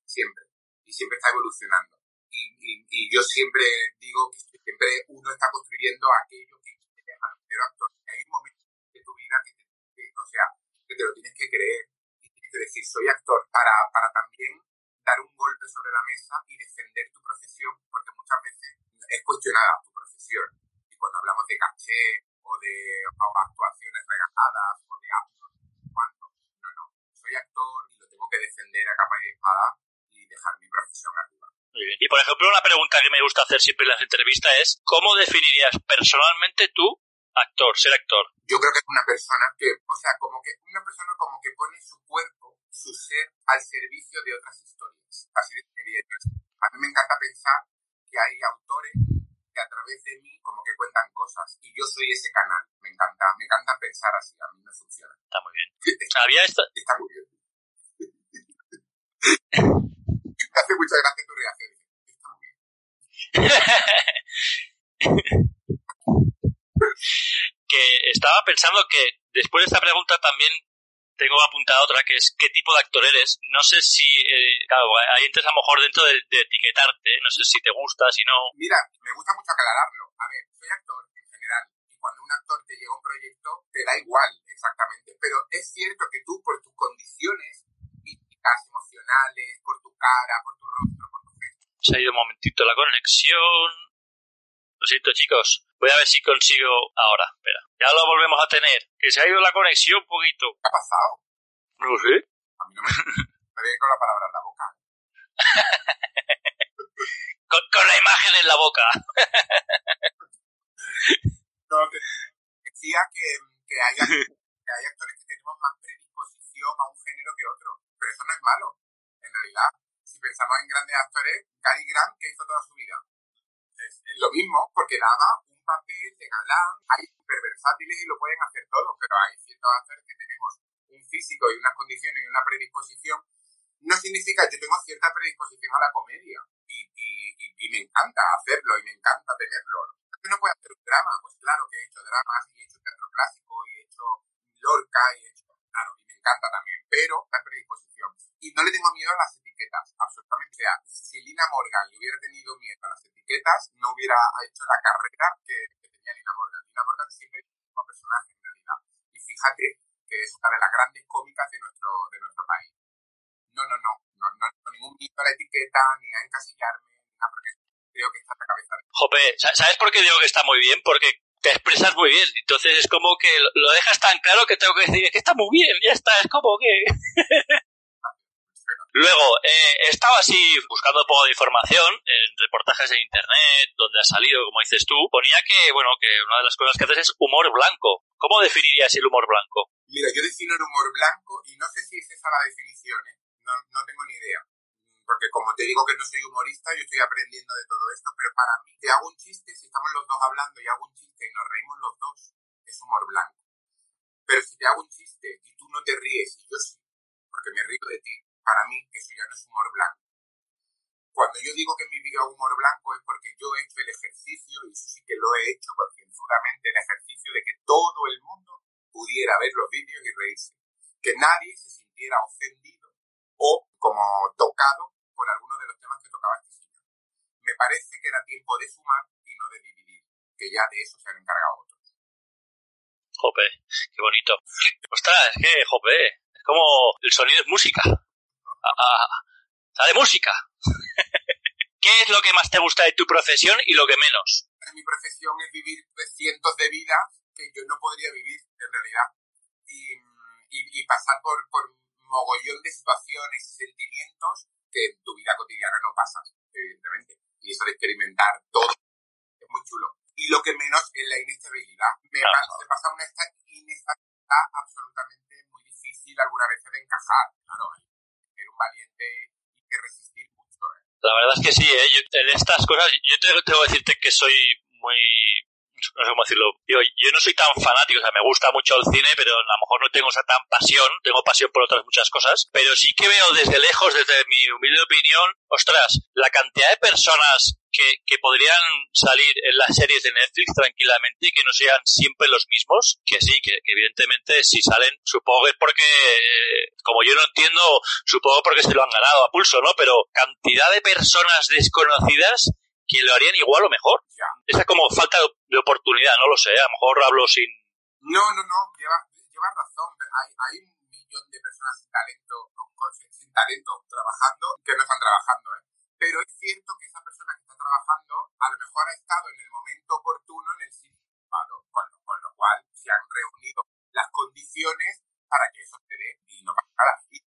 Siempre. Y siempre está evolucionando. Y, y, y yo siempre digo que siempre uno está construyendo aquello que quiere. Pero actor, hay un momento de tu vida que, te, que, o sea, que te lo tienes que creer y tienes que decir, soy actor, para, para también dar un golpe sobre la mesa y defender tu profesión, porque muchas veces es cuestionada tu profesión. Y cuando hablamos de caché o de o actuaciones regaladas o de actos. Soy actor y lo tengo que defender a capa y espada y dejar mi profesión arriba. Muy bien. Y por ejemplo, una pregunta que me gusta hacer siempre en las entrevistas es, ¿cómo definirías personalmente tú actor, ser actor? Yo creo que es una persona que, o sea, como que una persona como que pone su cuerpo, su ser al servicio de otras historias. Así definiría yo. A mí me encanta pensar que hay autores que a través de mí como que cuentan cosas y yo soy ese canal. Me encanta, me encanta pensar así, a mí me funciona. Está muy bien. Había esta... Está muy bien. me hace mucha gracia tu reacción. Está muy bien. que estaba pensando que después de esta pregunta también tengo apuntada otra que es qué tipo de actor eres. No sé si, eh, claro, ahí entras a lo mejor dentro de, de, etiquetarte, no sé si te gusta, si no. Mira, me gusta mucho aclararlo. A ver, soy actor en general y cuando un actor te llega a un proyecto te da igual exactamente, pero es cierto que tú por tus condiciones físicas, emocionales, por tu cara, por tu rostro, por tu gesto. Se ha ido un momentito la conexión. Lo siento, chicos. Voy a ver si consigo ahora. Ya lo volvemos a tener. Que se ha ido la conexión un poquito. ¿Qué ha pasado? No sé. A mí no me, me viene con la palabra en la boca. con, con, la imagen en la boca. no, que decía que, que, hay, que hay actores que tenemos más predisposición a un género que otro. Pero eso no es malo. En realidad, si pensamos en grandes actores, Cary Grant, que hizo toda su vida. Es, es lo mismo, porque daba papel de galán. Hay súper versátiles y lo pueden hacer todos, pero hay ciertos actores que tenemos un físico y unas condiciones y una predisposición. No significa, yo tengo cierta predisposición a la comedia y, y, y, y me encanta hacerlo y me encanta tenerlo. ¿No puedo hacer un drama? Pues claro que he hecho dramas y he hecho teatro clásico y he hecho Lorca y he hecho, claro, y me encanta también, pero la predisposición. Y no le tengo miedo a las etiquetas, absolutamente. O sea, si Lina Morgan le hubiera tenido miedo a las etiquetas, no hubiera hecho la carrera que, tenía Lina Morgan. Lina Morgan siempre es un personaje en realidad. Y fíjate que es una de las grandes cómicas de nuestro, de nuestro país. No, no, no, no, no, no ningún miedo a la etiqueta, ni a encasillarme, ni nada, porque creo que está en la cabeza. Jope, ¿sabes por qué digo que está muy bien? Porque te expresas muy bien. Entonces es como que lo dejas tan claro que tengo que decir que está muy bien, ya está, es como que... Luego, eh, estaba así buscando un poco de información en reportajes de internet, donde ha salido, como dices tú, ponía que, bueno, que una de las cosas que haces es humor blanco. ¿Cómo definirías el humor blanco? Mira, yo defino el humor blanco y no sé si es esa la definición, ¿eh? no, no tengo ni idea. Porque como te digo que no soy humorista, yo estoy aprendiendo de todo esto, pero para mí, te hago un chiste, si estamos los dos hablando y hago un chiste y nos reímos los dos, es humor blanco. Pero si te hago un chiste y tú no te ríes y yo sí, porque me río de ti, para mí eso ya no es humor blanco. Cuando yo digo que en mi vida humor blanco es porque yo he hecho el ejercicio, y eso sí que lo he hecho concienzudamente, el ejercicio de que todo el mundo pudiera ver los vídeos y reírse. Que nadie se sintiera ofendido o como tocado por alguno de los temas que tocaba este señor. Me parece que era tiempo de sumar y no de dividir. que ya de eso se han encargado otros. Jope, qué bonito. Ostras, es que, jope, es como el sonido es música. Ah, ah, sale música. ¿Qué es lo que más te gusta de tu profesión y lo que menos? Mi profesión es vivir cientos de vidas que yo no podría vivir, en realidad. Y, y, pasar por, por mogollón de situaciones y sentimientos que en tu vida cotidiana no pasas, evidentemente. Y eso de experimentar todo es muy chulo. Y lo que menos es la inestabilidad. Me pasa, pasa una inestabilidad absolutamente muy difícil alguna vez de encajar. Claro, ser un valiente y que resistir mucho. ¿eh? La verdad es que sí, ¿eh? en estas cosas, yo tengo que decirte que soy muy no sé cómo decirlo. Yo, yo no soy tan fanático, o sea, me gusta mucho el cine, pero a lo mejor no tengo esa tan pasión, tengo pasión por otras muchas cosas, pero sí que veo desde lejos, desde mi humilde opinión, ostras, la cantidad de personas que, que podrían salir en las series de Netflix tranquilamente y que no sean siempre los mismos, que sí, que, evidentemente si salen, supongo que es porque, como yo no entiendo, supongo porque se lo han ganado a pulso, ¿no? Pero cantidad de personas desconocidas que lo harían igual o mejor. Esa como falta de oportunidad, no lo sé, a lo mejor hablo sin... No, no, no, llevas lleva razón. Hay, hay un millón de personas sin talento, sin talento trabajando que no están trabajando. ¿eh? Pero es cierto que esa persona que está trabajando a lo mejor ha estado en el momento oportuno en el sitio con, con lo cual se han reunido las condiciones para que eso se dé y no pasa nada. Y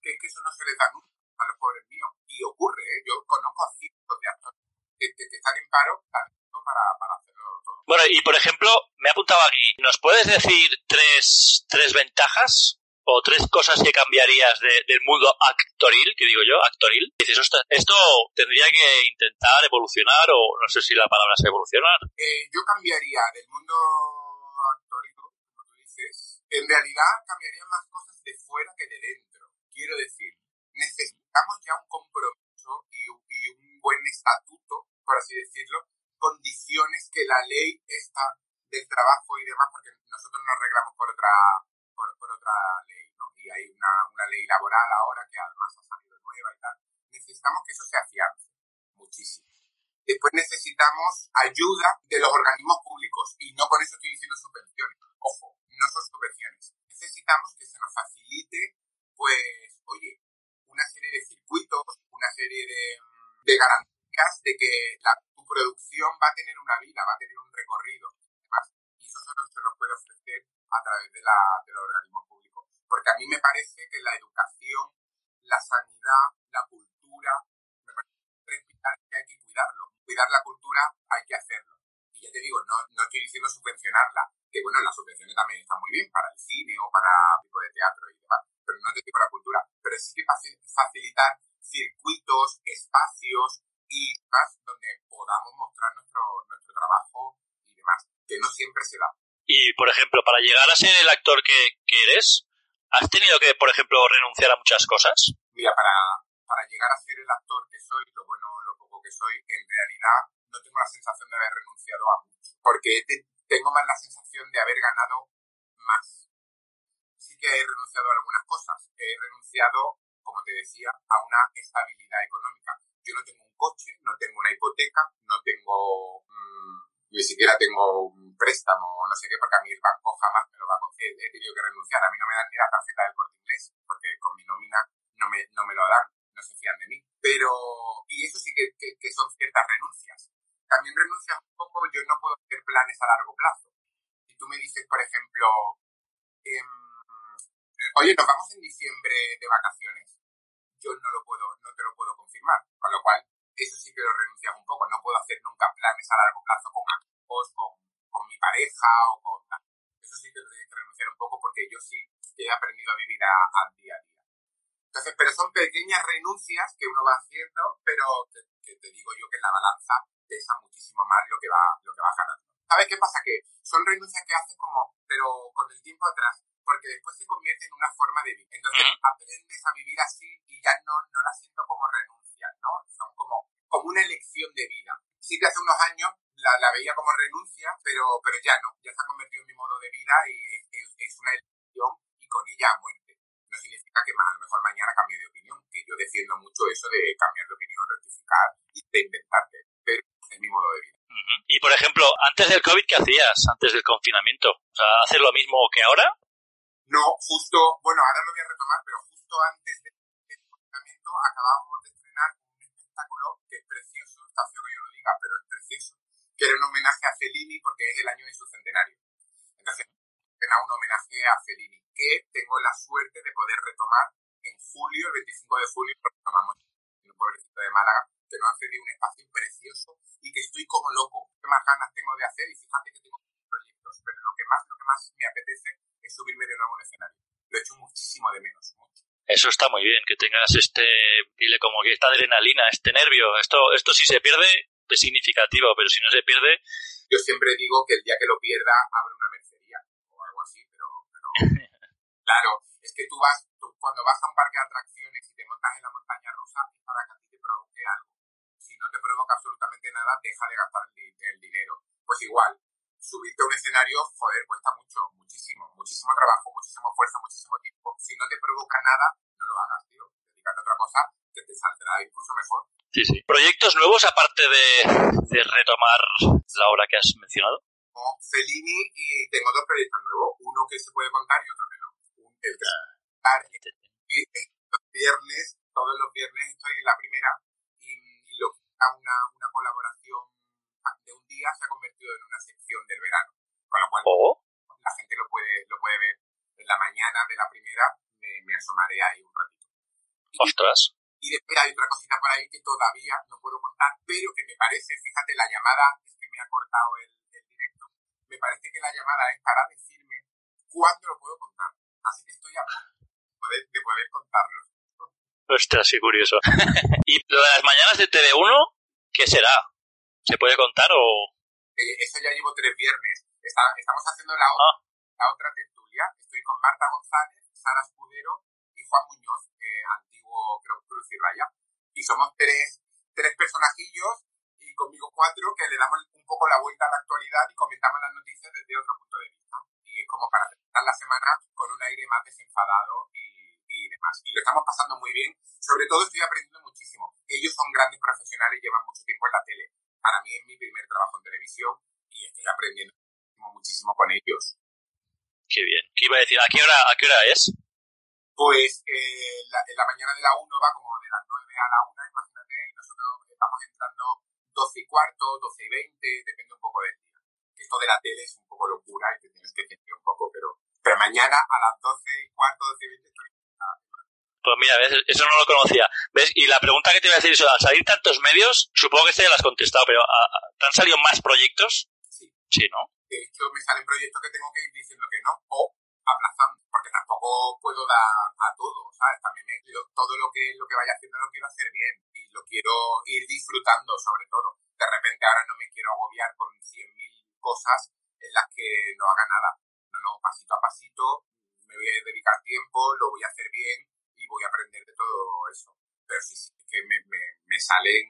que, que eso no se les da nunca a los pobres míos. Y ocurre, ¿eh? yo conozco a cientos de actores que, están en paro para, para hacerlo todo. Bueno, y por ejemplo, me ha apuntado aquí, ¿nos puedes decir tres, tres ventajas o tres cosas que cambiarías del mundo actoril, que digo yo, actoril? Dices, esto tendría que intentar evolucionar o no sé si la palabra es evolucionar. Eh, yo cambiaría del mundo actoril, como tú dices, en realidad cambiaría más cosas de fuera que de dentro. Quiero decir, necesitamos ya un compromiso y un buen estatuto por así decirlo, condiciones que la ley está del trabajo y demás, porque nosotros nos arreglamos por otra, por, otra ley, ¿no? Y hay una, una ley laboral ahora que además ha salido nueva y tal. Necesitamos que eso se afiance muchísimo. Después necesitamos ayuda de los organismos públicos y no con eso estoy diciendo subvenciones. Ojo, no son subvenciones. Necesitamos que se nos facilite, pues, oye, una serie de circuitos, una serie de, de garantías de que la, tu producción va a tener una vida, va a tener un recorrido. y eso solo se lo puede ofrecer a través de, la, de los organismos públicos. Porque a mí me parece que la educación, la sanidad, la cultura, me parece que hay que cuidarlo. Cuidar la cultura hay que hacerlo. Y ya te digo, no, no estoy diciendo subvencionarla, que bueno, las subvenciones también están muy bien para el cine o para tipo de teatro y demás, pero no te digo la cultura. Pero sí que facilitar circuitos, espacios, y más donde podamos mostrar nuestro, nuestro trabajo y demás, que no siempre se da. Y, por ejemplo, para llegar a ser el actor que, que eres, ¿has tenido que, por ejemplo, renunciar a muchas cosas? Mira, para, para llegar a ser el actor que soy, lo bueno, lo poco que soy, en realidad no tengo la sensación de haber renunciado a mucho, porque tengo más la sensación de haber ganado más. Sí que he renunciado a algunas cosas. He renunciado, como te decía, a una estabilidad económica. Yo no tengo coche, no tengo una hipoteca, no tengo, mmm, ni siquiera tengo un préstamo no sé qué, porque a mí el banco jamás me lo va a coger. He tenido que renunciar. A mí no me dan ni la tarjeta del corte inglés, porque con mi nómina no me, no me lo dan, no se fían de mí. Pero, y eso sí que, que, son ciertas renuncias. También renuncias un poco, yo no puedo hacer planes a largo plazo. Si tú me dices, por ejemplo, em, oye, nos vamos en diciembre de vacaciones, yo no lo puedo, no te lo puedo confirmar. Con lo cual, eso sí que lo renuncias un poco. No puedo hacer nunca planes a largo plazo con amigos, con, con mi pareja o con... Eso sí que lo tienes que renunciar un poco porque yo sí he aprendido a vivir al día a día. Entonces, pero son pequeñas renuncias que uno va haciendo, pero que, te digo yo que en la balanza pesa muchísimo más lo que va, lo que va ganando. ¿Sabes qué pasa? Que son renuncias que haces como, pero con el tiempo atrás, porque después se convierte en una forma de vivir. Entonces aprendes a vivir así y ya no, no la siento como renuncia, ¿no? Son como como una elección de vida. Sí que hace unos años la, la veía como renuncia, pero, pero ya no, ya se ha convertido en mi modo de vida y es, una elección y con ella muerte. No significa que a lo mejor mañana cambie de opinión, que yo defiendo mucho eso de cambiar de opinión, rectificar y de inventarte, pero es mi modo de vida. Y por ejemplo, antes del COVID, ¿qué hacías? Antes del confinamiento. O sea, ¿hacer lo mismo que ahora? No, justo, bueno, ahora lo voy a retomar, pero justo antes del confinamiento acabábamos de estrenar un espectáculo que es precioso, está feo que yo lo diga, pero es precioso, que era un homenaje a Fellini porque es el año de su centenario. Entonces, era un homenaje a Fellini, que tengo la suerte de poder retomar en julio, el 25 de julio, retomamos en un pueblecito de Málaga, que nos ha cedido un espacio precioso y que estoy como loco. ¿Qué más ganas tengo de hacer? Y fíjate que tengo proyectos, pero lo que más, lo que más me apetece es subirme de nuevo a un escenario. Lo he hecho muchísimo de menos, mucho. Eso está muy bien, que tengas este, dile como que esta adrenalina, este nervio. Esto, esto si se pierde es significativo, pero si no se pierde... Yo siempre digo que el día que lo pierda abre una mercería o algo así, pero, pero claro, es que tú vas, tú, cuando vas a un parque de atracciones y te montas en la montaña rusa, es para que a ti te provoque algo. Si no te provoca absolutamente nada, deja de gastar el, el dinero. Pues igual, subirte a un escenario, joder, cuesta mucho, muchísimo, muchísimo trabajo, muchísimo esfuerzo, muchísimo tiempo. Si no te provoca nada, no lo hagas, tío. Dedícate a otra cosa que te saldrá incluso mejor. Sí, sí. ¿Proyectos nuevos aparte de, de retomar la obra que has mencionado? Como Fellini y tengo dos proyectos nuevos, uno que se puede contar y otro que no. El que Ah, y los viernes, todos los viernes estoy en la primera y, y lo una, una colaboración de un día se ha convertido en una sección del verano. Con lo cual Oh, la gente lo puede, lo puede ver en la mañana de la primera, me, me asomaré ahí un ratito. Y, ostras. y después hay otra cosita por ahí que todavía no puedo contar, pero que me parece, fíjate, la llamada es que me ha cortado el, el directo, me parece que la llamada es para decirme cuándo lo puedo contar. Así que estoy a punto de poder, de poder contarlo. Ostras, qué curioso. ¿Y lo de las mañanas de TV1? ¿Qué será? ¿Se puede contar o...? Eh, eso ya llevo tres viernes. Está- estamos haciendo la, otra Ah. la otra tertulia. Estoy con Marta González, Sara Escudero y Juan Muñoz, eh, antiguo Cruz, y Raya. Y somos tres, tres personajillos y conmigo cuatro que le damos un poco la vuelta a la actualidad y comentamos las noticias desde otro punto de vista. Y es como para terminar la semana con un aire más desenfadado y, y demás. Y lo estamos pasando muy bien. Sobre todo estoy aprendiendo muchísimo. Ellos son grandes profesionales, llevan mucho tiempo en la tele. Para mí es mi primer trabajo en televisión y estoy aprendiendo muchísimo, con ellos. Qué bien. ¿Qué iba a decir? ¿A qué hora, a qué hora es? Pues eh, la, en la mañana de la 1 va como de las 9 a la 1, imagínate, y nosotros vamos entrando 12 y cuarto, 12 y 20, depende un poco del día. Esto de la tele es un poco locura y te tienes que sentir un poco, pero, pero mañana a las 12 y cuarto, 12 y 20 estoy Pues mira, ¿ves? eso no lo conocía. ¿Ves? Y la pregunta que te iba a decir es, al salir tantos medios, supongo que este ya lo has contestado, pero ¿a- a- ¿te han salido más proyectos? Sí. Sí, ¿no? de hecho me salen proyectos que tengo que ir diciendo que no o aplazando porque tampoco puedo dar a todo sabes también me- lo- todo lo que lo que vaya haciendo lo quiero hacer bien y lo quiero ir disfrutando sobre todo de repente ahora no me quiero agobiar con 100.000 cosas en las que no haga nada no no pasito a pasito me voy a dedicar tiempo lo voy a hacer bien voy a aprender de todo eso pero sí sí que me, me, me salen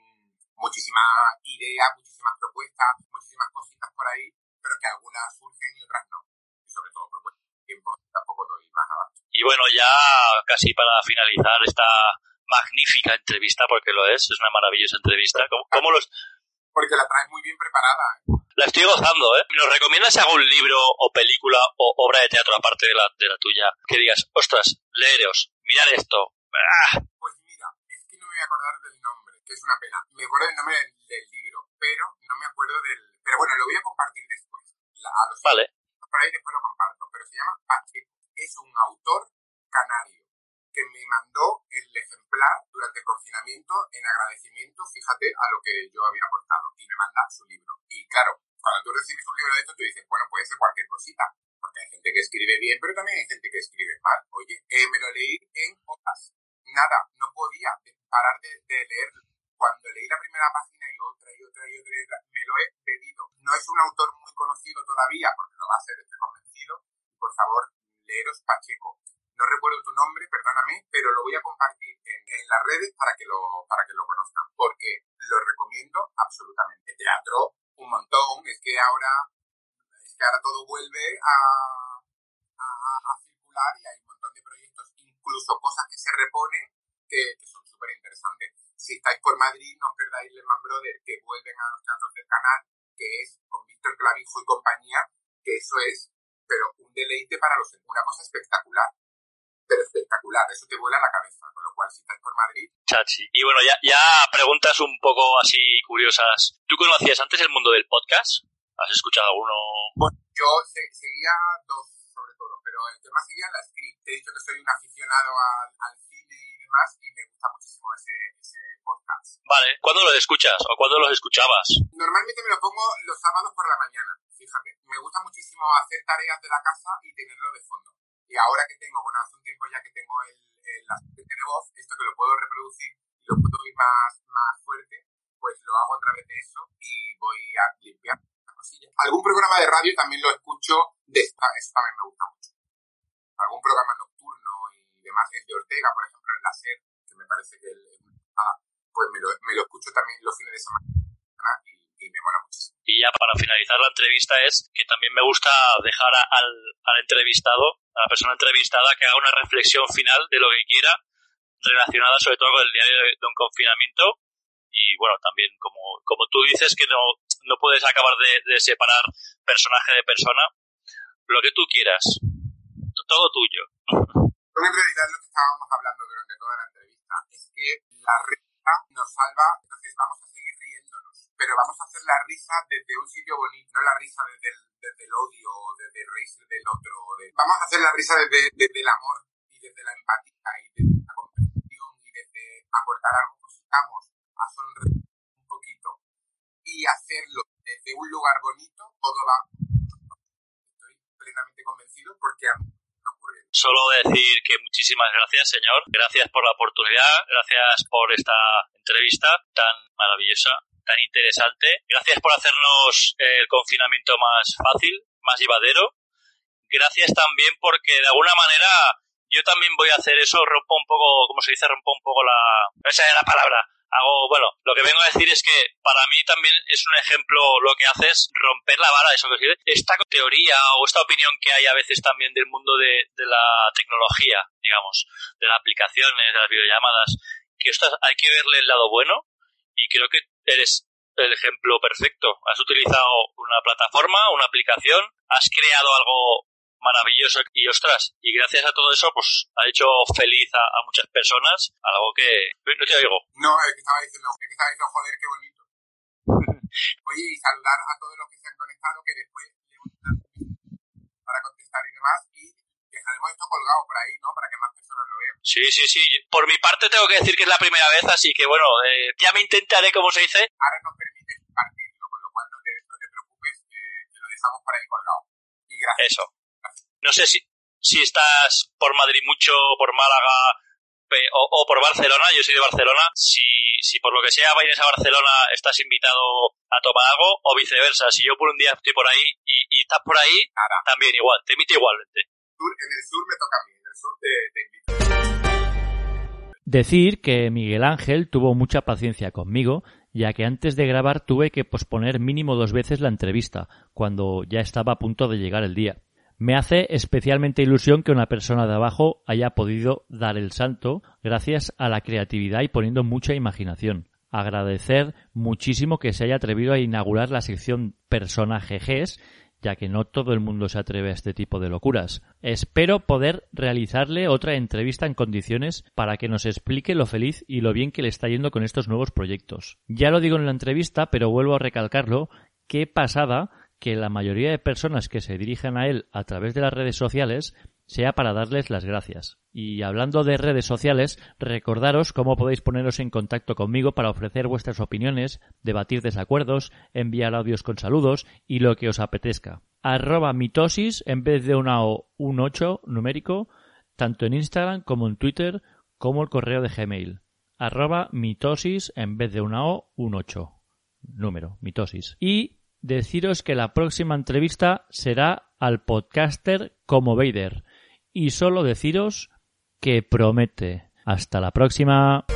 muchísimas ideas muchísimas propuestas muchísimas cositas por ahí pero que algunas surgen y otras no. Y sobre todo cuestión de tiempo tampoco doy más abasto. Y bueno, ya casi para finalizar esta magnífica entrevista, porque lo es, es una maravillosa entrevista. ¿Cómo, cómo los, Porque la traes muy bien preparada. ¿eh? la estoy gozando, ¿eh? ¿Nos recomiendas algún libro o película o obra de teatro aparte de la, de la tuya? Que digas, ostras, leeros, mirad esto. ¡Ah! Pues mira, es que no me voy a acordar del nombre, que es una pena. Me acuerdo del nombre del, del libro, pero no me acuerdo del... Pero bueno, lo voy a compartir después. La- a los Vale. por ahí después lo comparto. Pero se llama Pacheco. Es un autor canario que me mandó el ejemplar durante el confinamiento en agradecimiento, fíjate, a lo que yo había aportado. Y me manda su libro. Y claro, cuando tú recibes un libro de esto, tú dices, bueno, puede ser cualquier cosita. Porque hay gente que escribe bien, pero también hay gente que escribe mal. Oye, eh, me lo leí en horas. Nada, no podía parar de, de. Cuando leí la primera página y otra y otra y otra, y otra, me lo he pedido. No es un autor muy conocido todavía, porque lo va a ser, estoy convencido. Por favor, leeros Pacheco. No recuerdo tu nombre, perdóname, pero lo voy a compartir en, en las redes para que lo para que lo conozcan, porque lo recomiendo absolutamente. Teatro, un montón. Es que ahora que ahora todo vuelve a, a, a circular y hay un montón de proyectos, incluso cosas que se reponen que, son súper interesantes. Si estáis por Madrid, no os perdáis Lehman Brothers, que vuelven a los teatros del canal, que es con Víctor Clavijo y compañía, que eso es, pero un deleite para los una cosa espectacular pero espectacular, eso te vuela la cabeza, con lo cual si estás por Madrid... Chachi. Y bueno, ya, ya preguntas un poco así curiosas. ¿Tú conocías antes el mundo del podcast? ¿Has escuchado alguno? Bueno, yo seguía dos sobre todo, pero el tema seguía en la script. Te he dicho que soy un aficionado al, al cine y demás y me gusta muchísimo ese, ese podcast. Vale, ¿cuándo lo escuchas o cuándo los escuchabas? Normalmente me lo pongo los sábados por la mañana, fíjate. Me gusta muchísimo hacer tareas de la casa y tenerlo de fondo. Y ahora que tengo, bueno, hace un tiempo ya que tengo el, el asistente de voz, esto que lo puedo reproducir y lo puedo ir más, más fuerte, pues lo hago a través de eso y voy a limpiar Algún programa de radio también lo escucho de esta, eso también me gusta mucho. Algún programa nocturno y demás, el de Ortega, por ejemplo, el láser, que me parece que el, ah, pues me lo, me lo escucho también los fines de semana y, me mola muchísimo. Y ya para finalizar la entrevista es que también me gusta dejar al, al entrevistado, a la persona entrevistada, que haga una reflexión final de lo que quiera relacionada sobre todo con el diario de, de un confinamiento y bueno, también como, como tú dices que no, no puedes acabar de, de separar personaje de persona, lo que tú quieras, todo tuyo. Pero en realidad lo que estábamos hablando durante toda la entrevista es que la risa nos salva, entonces vamos a seguir riéndonos, pero vamos a hacer la risa desde un sitio bonito, no la risa desde el, desde el odio o desde el reírse del otro. De, vamos a hacer la risa desde, desde el amor y desde la empatía y desde la comprensión y desde aportar algo que necesitamos a sonreír un poquito y hacerlo desde un lugar bonito, todo va. Estoy plenamente convencido porque a mí. Solo decir que muchísimas gracias, señor. Gracias por la oportunidad, gracias por esta entrevista tan maravillosa, tan interesante. Gracias por hacernos el confinamiento más fácil, más llevadero. Gracias también porque de alguna manera yo también voy a hacer eso, rompo un poco, como se dice, rompo un poco la... Esa es la palabra. Hago, bueno, lo que vengo a decir es que para mí también es un ejemplo lo que haces, romper la vara, eso que decir, esta teoría o esta opinión que hay a veces también del mundo de, de la tecnología, digamos, de las aplicaciones, de las videollamadas, que esto hay que verle el lado bueno y creo que eres el ejemplo perfecto. Has utilizado una plataforma, una aplicación, has creado algo maravilloso y ostras, y gracias a todo eso pues ha hecho feliz a, a muchas personas, algo que no te oigo. No, es que estaba diciendo, es que estaba diciendo, joder, qué bonito. Oye, y saludar a todos los que se han conectado, que después para contestar y demás, y dejaremos esto colgado por ahí, ¿no? Para que más personas lo vean. Sí, sí, sí. Por mi parte tengo que decir que es la primera vez, así que bueno, eh, ya me intentaré, como se dice. Ahora nos permite compartirlo, con lo cual no te, no te preocupes, que, que lo dejamos por ahí colgado. Y gracias. Eso. No sé si, si estás por Madrid mucho, por Málaga o, o, por Barcelona, yo soy de Barcelona, si, si por lo que sea vienes a Barcelona estás invitado a tomar algo o viceversa, si yo por un día estoy por ahí y, y estás por ahí, Ahora, también igual, te invito igualmente. en el sur me toca a mí, en el sur te, te invito. Decir que Miguel Ángel tuvo mucha paciencia conmigo, ya que antes de grabar tuve que posponer mínimo dos veces la entrevista, cuando ya estaba a punto de llegar el día. Me hace especialmente ilusión que una persona de abajo haya podido dar el salto gracias a la creatividad y poniendo mucha imaginación. Agradecer muchísimo que se haya atrevido a inaugurar la sección personajes ya que no todo el mundo se atreve a este tipo de locuras. Espero poder realizarle otra entrevista en condiciones para que nos explique lo feliz y lo bien que le está yendo con estos nuevos proyectos. Ya lo digo en la entrevista, pero vuelvo a recalcarlo, qué pasada que la mayoría de personas que se dirigen a él a través de las redes sociales sea para darles las gracias. Y hablando de redes sociales, recordaros cómo podéis poneros en contacto conmigo para ofrecer vuestras opiniones, debatir desacuerdos, enviar audios con saludos y lo que os apetezca. Arroba mitosis en vez de una O, un 8 numérico, tanto en Instagram como en Twitter, como el correo de Gmail. Arroba mitosis en vez de una O, un 8 número, mitosis. Y deciros que la próxima entrevista será al podcaster como Vader. Y solo deciros que promete. Hasta la próxima.